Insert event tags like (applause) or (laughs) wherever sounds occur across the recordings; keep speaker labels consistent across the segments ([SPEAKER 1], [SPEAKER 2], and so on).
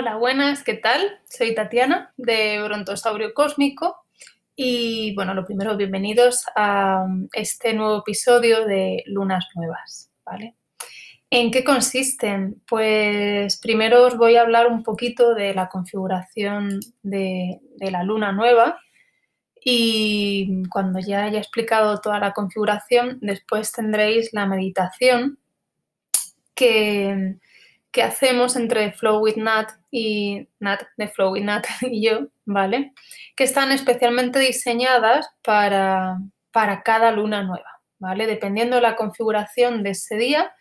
[SPEAKER 1] Hola, buenas, ¿qué tal? Soy Tatiana de Brontosaurio Cósmico y bueno, lo primero, bienvenidos a este nuevo episodio de Lunas Nuevas, ¿vale? ¿En qué consisten? Pues primero os voy a hablar un poquito de la configuración de la luna nueva y cuando ya haya explicado toda la configuración, después tendréis la meditación que que hacemos entre Flow with Nat y Nat de Flow with Nat (laughs) y yo, ¿vale? Que están especialmente diseñadas para, para cada luna nueva, ¿vale? Dependiendo de la configuración de ese día,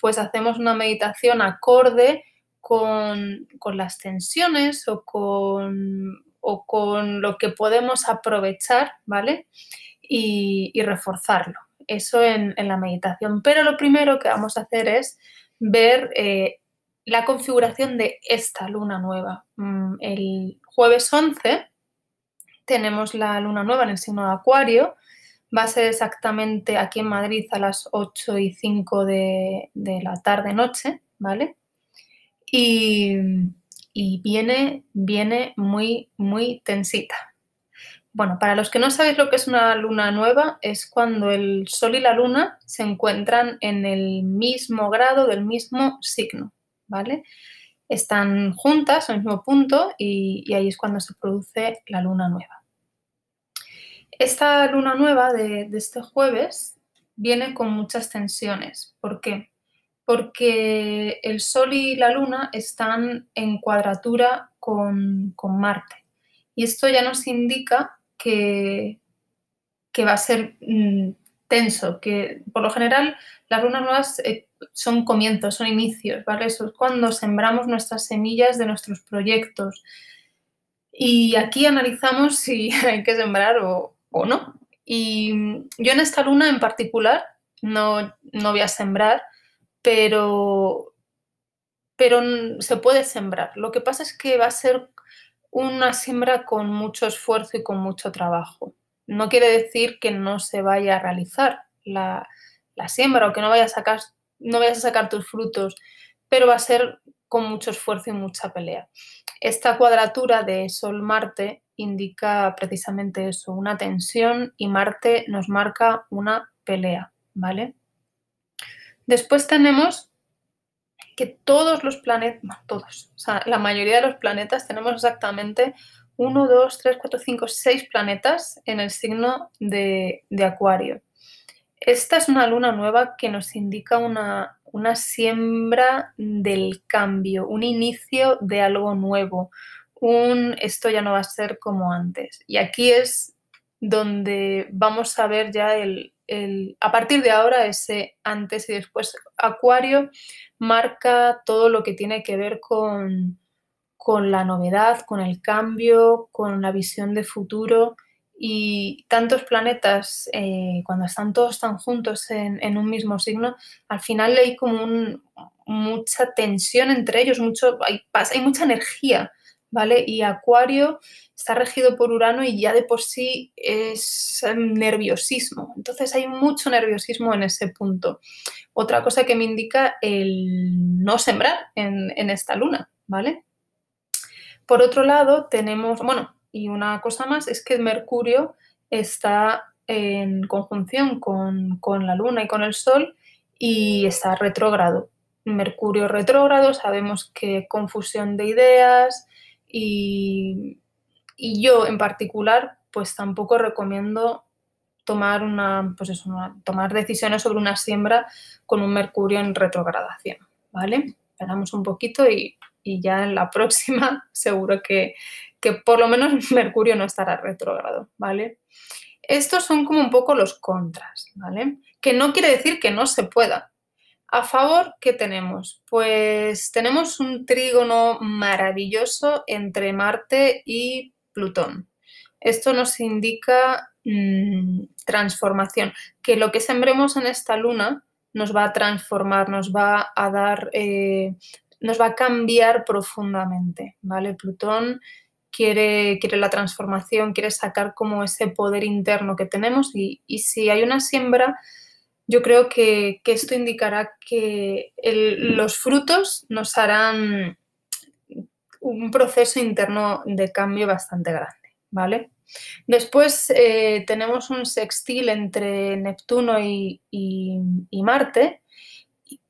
[SPEAKER 1] pues hacemos una meditación acorde con, las tensiones o con, o con, lo que podemos aprovechar, ¿vale? Y, reforzarlo. Eso en, la meditación. Pero lo primero que vamos a hacer es ver eh, la configuración de esta luna nueva. Mm, el jueves 11 tenemos la luna nueva en el signo de Acuario. Va a ser exactamente aquí en Madrid a las 8 y 5 de, la tarde-noche, ¿vale? Y, y, viene, viene muy, muy tensita. Bueno, para los que no sabéis lo que es una luna nueva, es cuando el Sol y la Luna se encuentran en el mismo grado del mismo signo. Están juntas al mismo punto y, ahí es cuando se produce la luna nueva. Esta luna nueva de, este jueves viene con muchas tensiones. ¿Por qué? Porque el Sol y la Luna están en cuadratura con, Marte. Y esto ya nos indica que, que va a ser mm, tenso, que por lo general las lunas nuevas eh, son comienzos, son inicios, ¿vale? Es cuando sembramos nuestras semillas de nuestros proyectos. Y aquí analizamos (laughs) si hay que sembrar o, no. Y yo en esta luna en particular no, no voy a sembrar, pero, pero se puede sembrar. Lo que pasa es que va a ser una siembra con mucho esfuerzo y con mucho trabajo. No quiere decir que no se vaya a realizar la, la siembra o que no vayas a sacar no vayas a sacar tus frutos, pero va a ser con mucho esfuerzo y mucha pelea. Esta cuadratura de Sol-Marte indica precisamente eso, una tensión y Marte nos marca una pelea, ¿vale? Después tenemos que todos los planetas, todos, o sea, la mayoría de los planetas tenemos exactamente 1, 2, 3, 4, 5, 6 planetas en el signo de, de Acuario. Esta es una luna nueva que nos indica una, siembra del cambio, un inicio de algo nuevo, un esto ya no va a ser como antes. Y aquí es donde vamos a ver ya el, a partir de ahora ese antes y después. Acuario marca todo lo que tiene que ver con, con la novedad, con el cambio, con la visión de futuro y tantos planetas, eh, cuando están todos tan juntos en, un mismo signo, al final hay como mucha tensión entre ellos, mucho, hay, mucha energía, ¿vale? Y Acuario está regido por Urano y ya de por sí es nerviosismo. Entonces hay mucho nerviosismo en ese punto. Otra cosa que me indica el no sembrar en, en esta luna, ¿vale? Por otro lado, tenemos, bueno, y una cosa más es que Mercurio está en conjunción con, la Luna y con el Sol y está retrógrado. Mercurio retrógrado, sabemos que confusión de ideas y, yo en particular pues tampoco recomiendo tomar, una, pues tomar decisiones sobre una siembra con un Mercurio en retrogradación, ¿vale? Esperamos un poquito y, y ya en la (laughs) próxima seguro que, que por lo menos (laughs) Mercurio no estará retrógrado, ¿vale? Estos son como un poco los contras, ¿vale? Que no quiere decir que no se pueda. A favor, ¿qué tenemos? Pues tenemos un trígono maravilloso entre Marte y Plutón. Esto nos indica mm, transformación, que lo que sembremos en esta luna nos va a transformar, nos va a dar, eh, nos va a cambiar profundamente, ¿vale? Plutón quiere, quiere la transformación, quiere sacar como ese poder interno que tenemos y, si hay una siembra, yo creo que, esto indicará que los frutos nos harán un proceso interno de cambio bastante grande, ¿vale? Después eh, tenemos un sextil entre Neptuno y, Marte,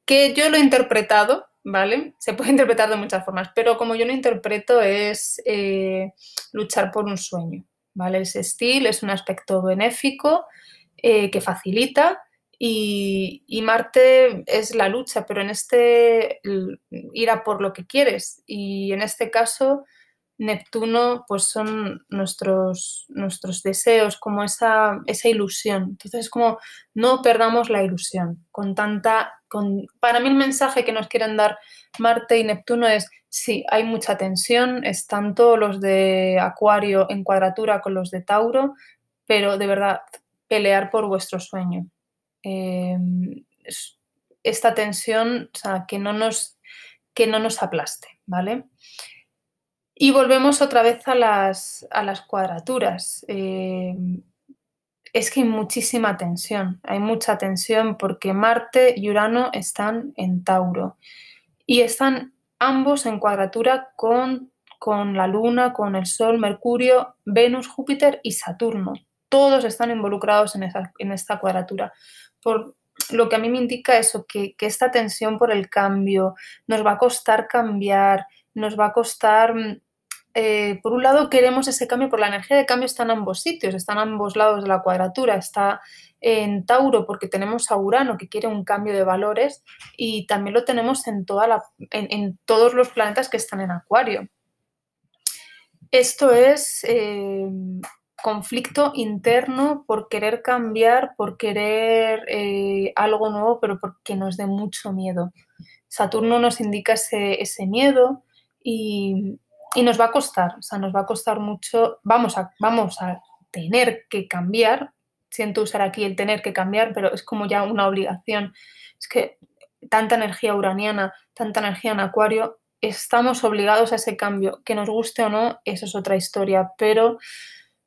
[SPEAKER 1] que yo lo he interpretado, ¿vale? Se puede (laughs) interpretar de muchas formas, pero como yo lo interpreto es eh, luchar por un sueño, ¿vale? El sextil es un aspecto benéfico eh, que facilita y, y, Marte es la lucha, pero en este ir a por lo que quieres y en este caso Neptuno pues son nuestros, nuestros deseos, como esa, esa ilusión. Entonces, como no perdamos la ilusión. Con tanta, con, para mí el mensaje que nos quieren dar Marte y Neptuno es, sí, hay mucha tensión, están todos los de Acuario en cuadratura con los de Tauro, pero de verdad, pelear por vuestro sueño. Em, esta tensión, o sea, que no nos, que no nos aplaste, ¿vale? Y volvemos otra vez a las, a las cuadraturas. Eh, es que hay muchísima tensión, hay mucha tensión porque Marte y Urano están en Tauro y están ambos en cuadratura con, con la Luna, con el Sol, Mercurio, Venus, Júpiter y Saturno. Todos están involucrados en, esa, en esta cuadratura. Por, lo que a mí me indica eso, que, que, esta tensión por el cambio nos va a costar cambiar, nos va a costar mm, eh, por un lado queremos ese cambio, porque la energía de cambio está en ambos sitios, está en ambos lados de la cuadratura, está en Tauro porque tenemos a Urano que quiere un cambio de valores y también lo tenemos en, toda la, en, todos los planetas que están en Acuario. Esto es eh, conflicto interno por querer cambiar, por querer eh, algo nuevo, pero porque nos dé mucho miedo. Saturno nos indica ese, ese miedo y, nos va a costar, o sea, nos va a costar mucho, vamos a, vamos a tener que cambiar, siento usar aquí el tener que cambiar, pero es como ya una obligación. Es que tanta energía uraniana, tanta energía en acuario, estamos obligados a ese cambio, que nos guste o no, eso es otra historia, pero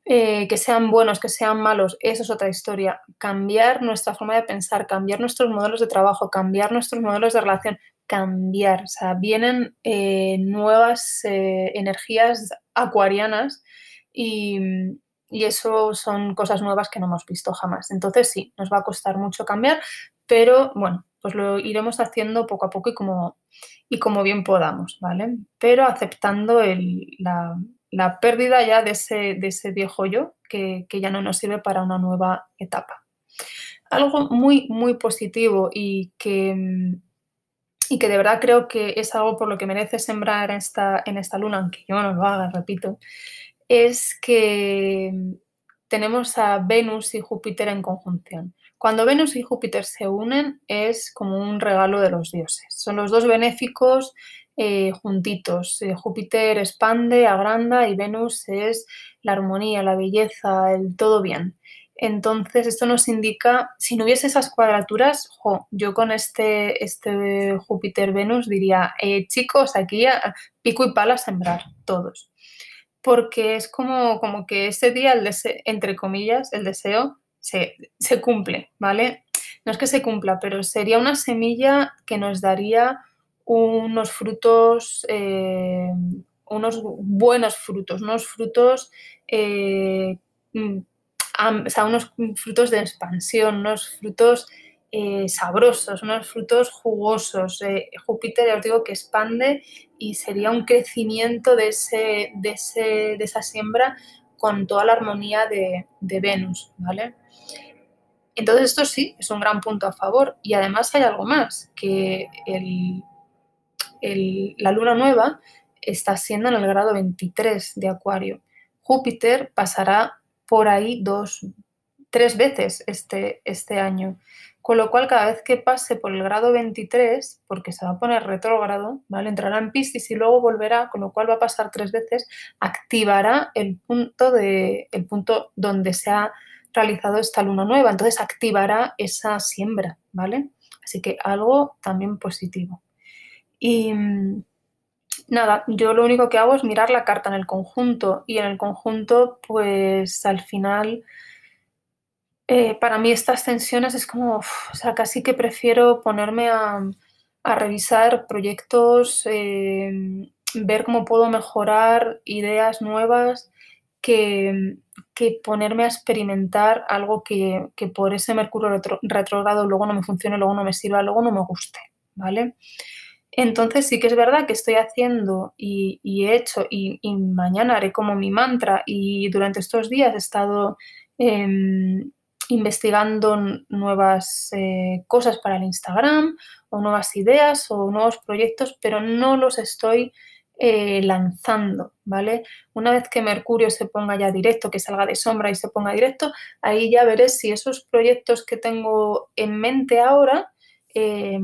[SPEAKER 1] eh, que sean buenos, que sean malos, eso es otra historia. Cambiar nuestra forma de pensar, cambiar nuestros modelos de trabajo, cambiar nuestros modelos de relación, cambiar, o sea, vienen eh, nuevas eh, energías acuarianas y, y, eso son cosas nuevas que no hemos visto jamás. Entonces sí, nos va a costar mucho cambiar, pero bueno, pues lo iremos haciendo poco a poco y como, y como bien podamos, ¿vale? Pero aceptando la, la, pérdida ya de ese, de ese viejo yo que, que ya no nos sirve para una nueva etapa. Algo muy, muy positivo y que y que de verdad creo que es algo por lo que merece sembrar esta, en esta luna, aunque yo no lo haga, repito, es que tenemos a Venus y Júpiter en conjunción. Cuando Venus y Júpiter se unen es como un regalo de los dioses. Son los dos benéficos eh, juntitos. Eh, Júpiter expande, agranda y Venus es la armonía, la belleza, el todo bien. Entonces, esto nos indica, si no hubiese esas cuadraturas, yo con este, este Júpiter-Venus diría, eh, chicos, aquí pico y pala a sembrar, todos. Porque es como, como que ese día, el entre comillas, el deseo se, cumple, ¿vale? No es que se cumpla, pero sería una semilla que nos daría unos frutos, eh, unos buenos frutos, unos frutos eh, o unos frutos de expansión, unos frutos eh, sabrosos, unos frutos jugosos. Eh, Júpiter, ya os digo, que expande y sería un crecimiento de, ese, de, ese, de esa siembra con toda la armonía de, de Venus, ¿vale? Entonces esto sí, es un gran punto a favor. Y además hay algo más, que el, el, la luna nueva está siendo en el grado 23 de Acuario. Júpiter pasará por ahí dos, tres veces este, este año. Con lo cual, cada vez que pase por el grado 23, porque se va a poner retrógrado, ¿vale? entrará en Piscis y luego volverá, con lo cual va a pasar tres veces, activará el punto, de, el punto donde se ha realizado esta luna nueva. Entonces activará esa siembra, ¿vale? Así que algo también positivo. Y, nada, yo lo único que hago es mirar la carta en el conjunto y en el conjunto, pues al final, eh, para mí estas tensiones es como, o sea, casi que prefiero ponerme a, revisar proyectos, eh, ver cómo puedo mejorar ideas nuevas que, que ponerme a experimentar algo que, que por ese Mercurio retro, retrogrado luego no me funcione, luego no me sirva, luego no me guste, ¿vale? Entonces sí que es verdad que estoy haciendo y, he hecho y, mañana haré como mi mantra y durante estos días he estado eh, investigando nuevas eh, cosas para el Instagram o nuevas ideas o nuevos proyectos, pero no los estoy eh, lanzando, ¿vale? Una vez que Mercurio se ponga ya directo, que salga de sombra y se ponga directo, ahí ya veré si esos proyectos que tengo en mente ahora, eh,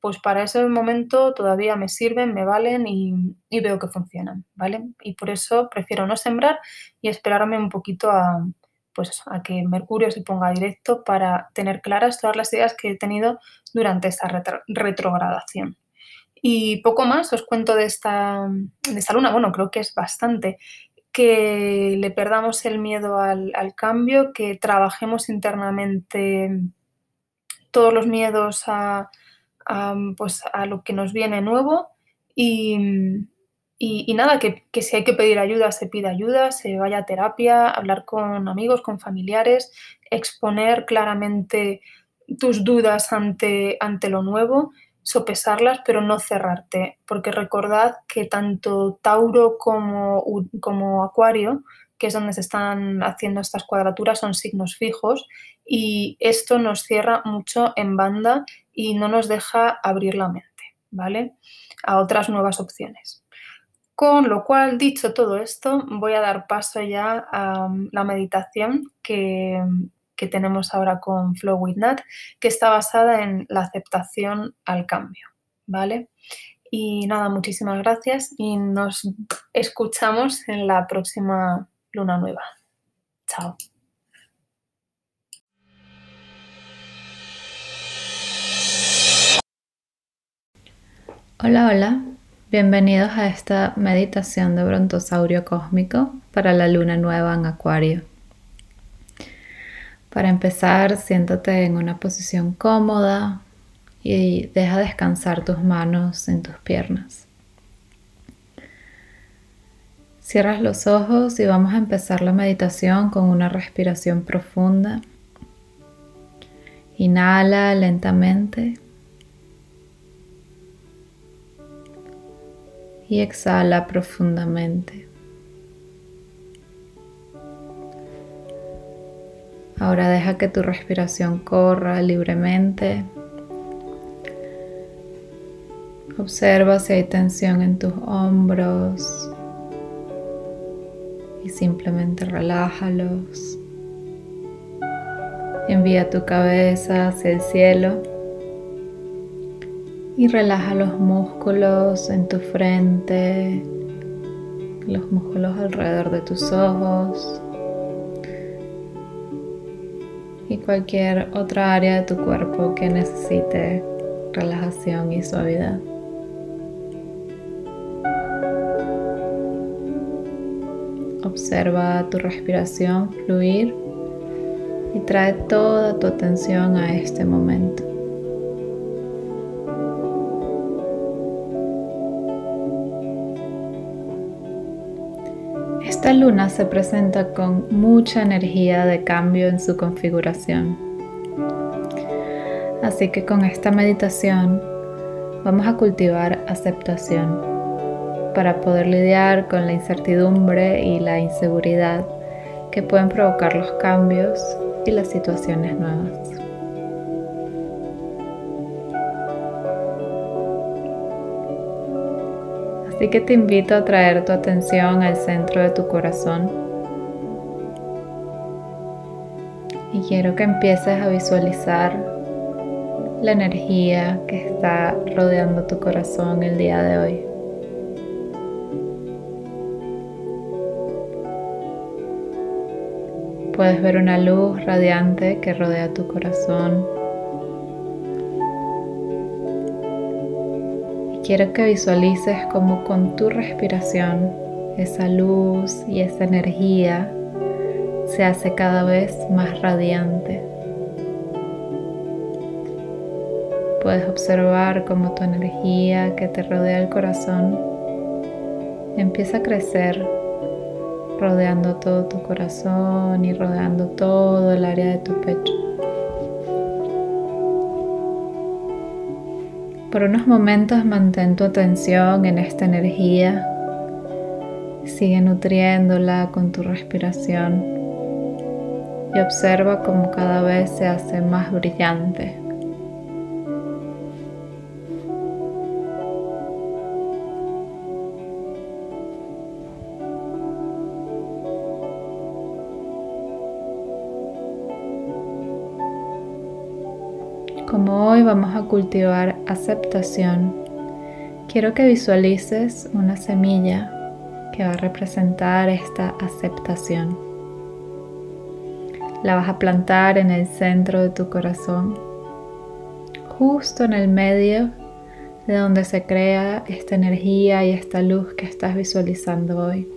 [SPEAKER 1] pues para ese momento todavía me sirven, me valen y, veo que funcionan, ¿vale? Y por eso prefiero no sembrar y esperarme un poquito a, pues a que Mercurio se ponga directo para tener claras todas las ideas que he tenido durante esta retro retrogradación. Y poco más os cuento de esta, de esta luna, bueno, creo que es bastante, que le perdamos el miedo al cambio, que trabajemos internamente todos los miedos a, pues a lo que nos viene nuevo y, y, y nada, que, que, si hay que pedir ayuda, se pida ayuda, se vaya a terapia, hablar con amigos, con familiares, exponer claramente tus dudas ante, ante lo nuevo sopesarlas, pero no cerrarte, porque recordad que tanto Tauro como, como Acuario, que es donde se están haciendo estas cuadraturas, son signos fijos y esto nos cierra mucho en banda y no nos deja abrir la mente, ¿vale? A otras nuevas opciones. Con lo cual, dicho todo esto, voy a dar paso ya a la meditación que, que tenemos ahora con Flow with Nat, que está basada en la aceptación al cambio, ¿vale? Y nada, muchísimas gracias y nos escuchamos en la próxima luna nueva. Chao.
[SPEAKER 2] Hola, hola. Bienvenidos a esta meditación de brontosaurio cósmico para la luna nueva en Acuario. Para empezar, siéntate en una posición cómoda y deja descansar tus manos en tus piernas. Cierras los ojos y vamos a empezar la meditación con una respiración profunda. Inhala lentamente y exhala profundamente. Ahora deja que tu respiración corra libremente. Observa si hay tensión en tus hombros y simplemente relájalos. Envía tu cabeza hacia el cielo y relaja los músculos en tu frente, los músculos alrededor de tus ojos y cualquier otra área de tu cuerpo que necesite relajación y suavidad. Observa tu respiración fluir y trae toda tu atención a este momento. Esta luna se presenta con mucha energía de cambio en su configuración. Así que con esta meditación vamos a cultivar aceptación para poder lidiar con la incertidumbre y la inseguridad que pueden provocar los cambios y las situaciones nuevas. Así que te invito a traer tu atención al centro de tu corazón. Y quiero que empieces a visualizar la energía que está rodeando tu corazón el día de hoy. Puedes ver una luz radiante que rodea tu corazón quiero que visualices como con tu respiración esa luz y esa energía se hace cada vez más radiante. Puedes observar cómo tu energía que te rodea el corazón empieza a crecer rodeando todo tu corazón y rodeando todo el área de tu pecho. Por unos momentos mantén tu atención en esta energía. Sigue nutriéndola con tu respiración y observa cómo cada vez se hace más brillante. A cultivar aceptación, quiero que visualices una semilla que va a representar esta aceptación. La vas a plantar en el centro de tu corazón, justo en el medio de donde se crea esta energía y esta luz que estás visualizando hoy.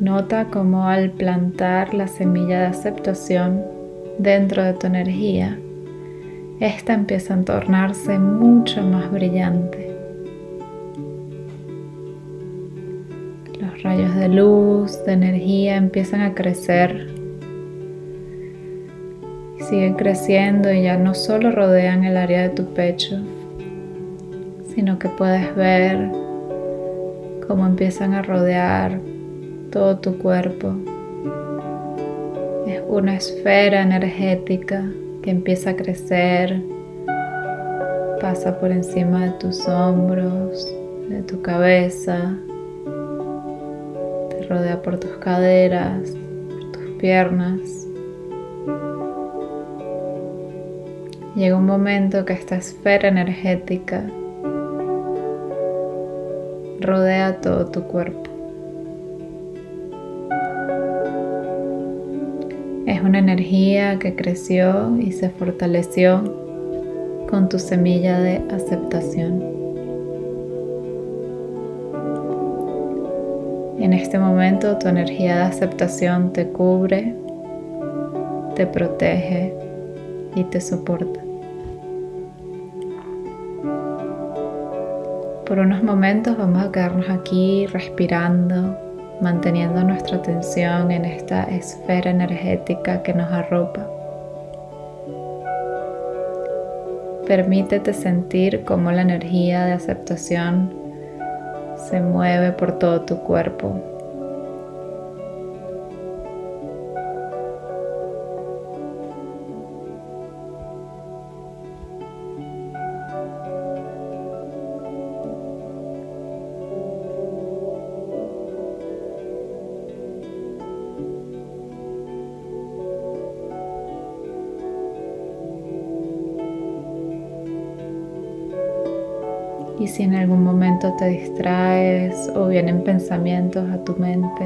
[SPEAKER 2] Nota cómo al plantar la semilla de aceptación dentro de tu energía, esta empieza a tornarse mucho más brillante. Los rayos de luz, de energía empiezan a crecer. Siguen creciendo y ya no solo rodean el área de tu pecho, sino que puedes ver cómo empiezan a rodear todo tu cuerpo. Una esfera energética que empieza a crecer, pasa por encima de tus hombros, de tu cabeza, te rodea por tus caderas, por tus piernas. Llega un momento que esta esfera energética rodea todo tu cuerpo. Es una energía que creció y se fortaleció con tu semilla de aceptación. En este momento tu energía de aceptación te cubre, te protege y te soporta. Por unos momentos vamos a quedarnos aquí respirando manteniendo nuestra atención en esta esfera energética que nos arropa. Permítete sentir cómo la energía de aceptación se mueve por todo tu cuerpo Y si en algún momento te distraes o vienen pensamientos a tu mente,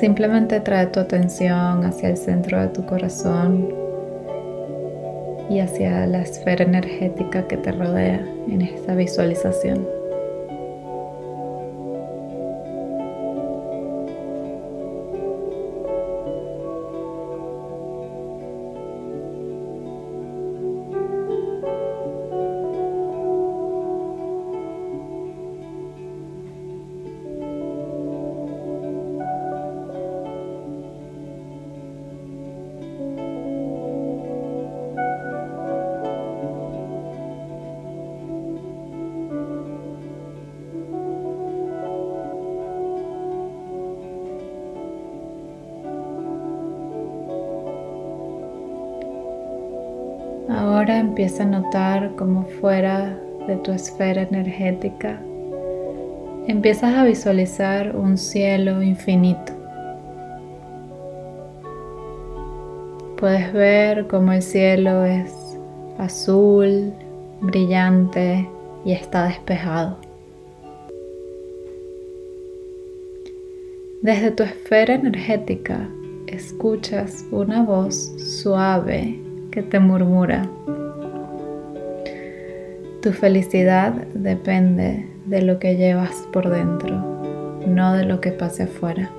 [SPEAKER 2] simplemente trae tu atención hacia el centro de tu corazón y hacia la esfera energética que te rodea en esta visualización. Ahora empieza a notar cómo fuera de tu esfera energética empiezas a visualizar un cielo infinito. Puedes ver cómo el cielo es azul, brillante y está despejado. Desde tu esfera energética escuchas una voz suave que te murmura. Tu felicidad depende de lo que llevas por dentro, no de lo que pase afuera.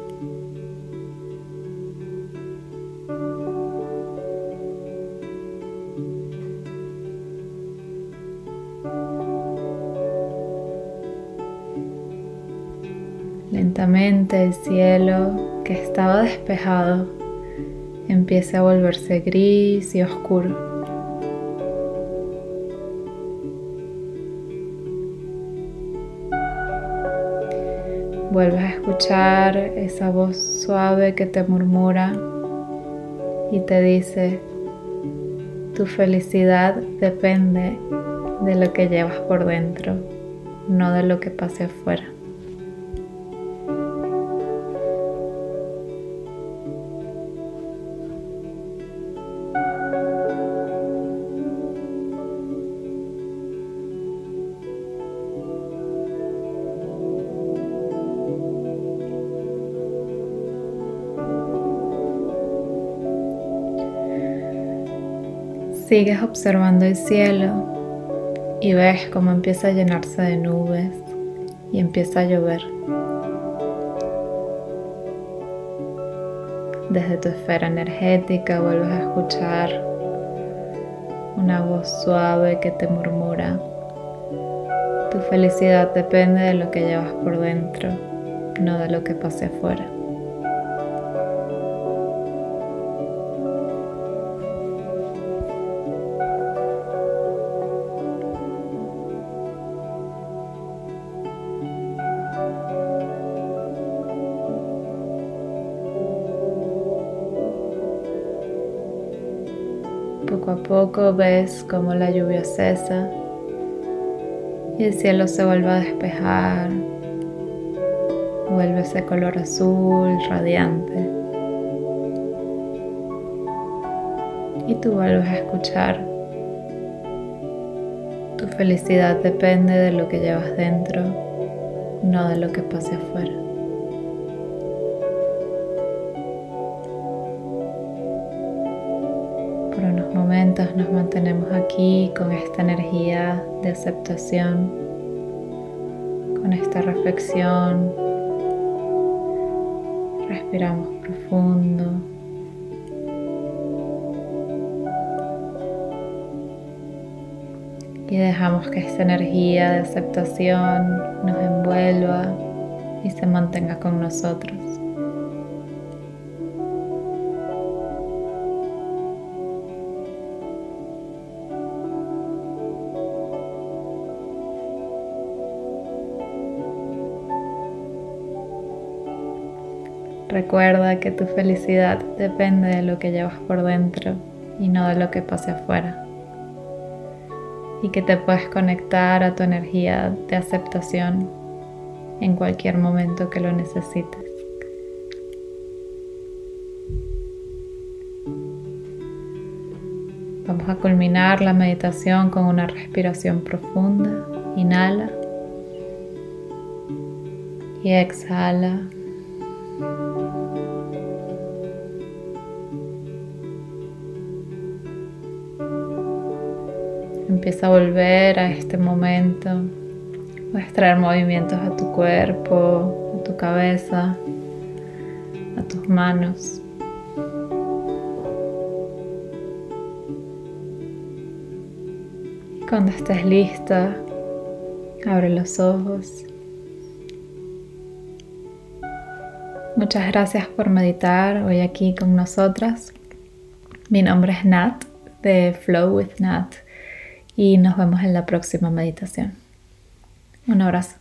[SPEAKER 2] Lentamente el cielo, que estaba despejado, empieza a volverse gris y oscuro. Vuelves a escuchar esa voz suave que te murmura y te dice, tu felicidad depende de lo que llevas por dentro, no de lo que pase afuera. Sigues observando el cielo y ves cómo empieza a llenarse de nubes y empieza a llover. Desde tu esfera energética vuelves a escuchar una voz suave que te murmura. Tu felicidad depende de lo que llevas por dentro, no de lo que pase afuera. Ves cómo la lluvia cesa y el cielo se vuelve a despejar, vuelve ese color azul radiante. Y tú vuelves a escuchar. Tu felicidad depende de lo que llevas dentro, no de lo que pase afuera. Mantenemos aquí con esta energía de aceptación, con esta reflexión. Respiramos profundo. Y dejamos que esta energía de aceptación nos envuelva y se mantenga con nosotros. Recuerda que tu felicidad depende de lo que llevas por dentro y no de lo que pase afuera. Y que te puedes conectar a tu energía de aceptación en cualquier momento que lo necesites. Vamos a culminar la meditación con una respiración profunda. Inhala y exhala. Empieza a volver a este momento. Puedes traer movimientos a tu cuerpo, a tu cabeza, a tus manos. Cuando estés lista, abre los ojos. Muchas gracias por meditar hoy aquí con nosotras. Mi nombre es Nat de Flow with Nat y nos vemos en la próxima meditación. Un abrazo.